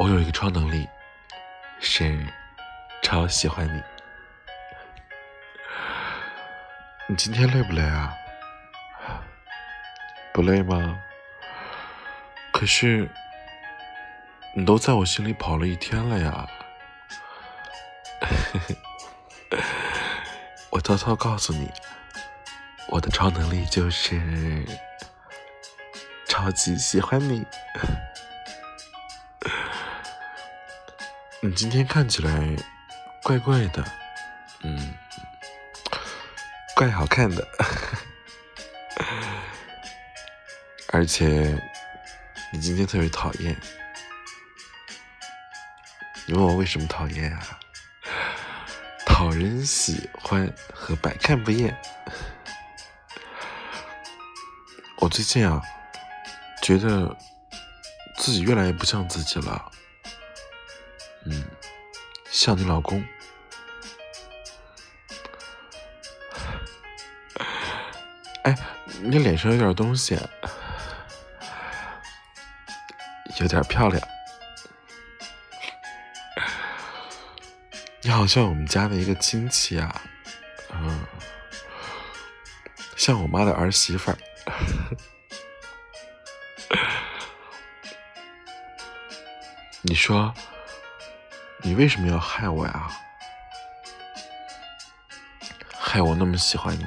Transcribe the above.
我有一个超能力，是超喜欢你。你今天累不累啊？不累吗？可是你都在我心里跑了一天了呀。我偷偷告诉你，我的超能力就是超级喜欢你。你今天看起来怪怪的，嗯，怪好看的，而且你今天特别讨厌。你问我为什么讨厌啊？讨人喜欢和百看不厌。我最近啊，觉得自己越来越不像自己了。嗯，像你老公。哎，你脸上有点东西，有点漂亮。你好像我们家的一个亲戚啊，嗯，像我妈的儿媳妇儿。你说？你为什么要害我呀？害我那么喜欢你？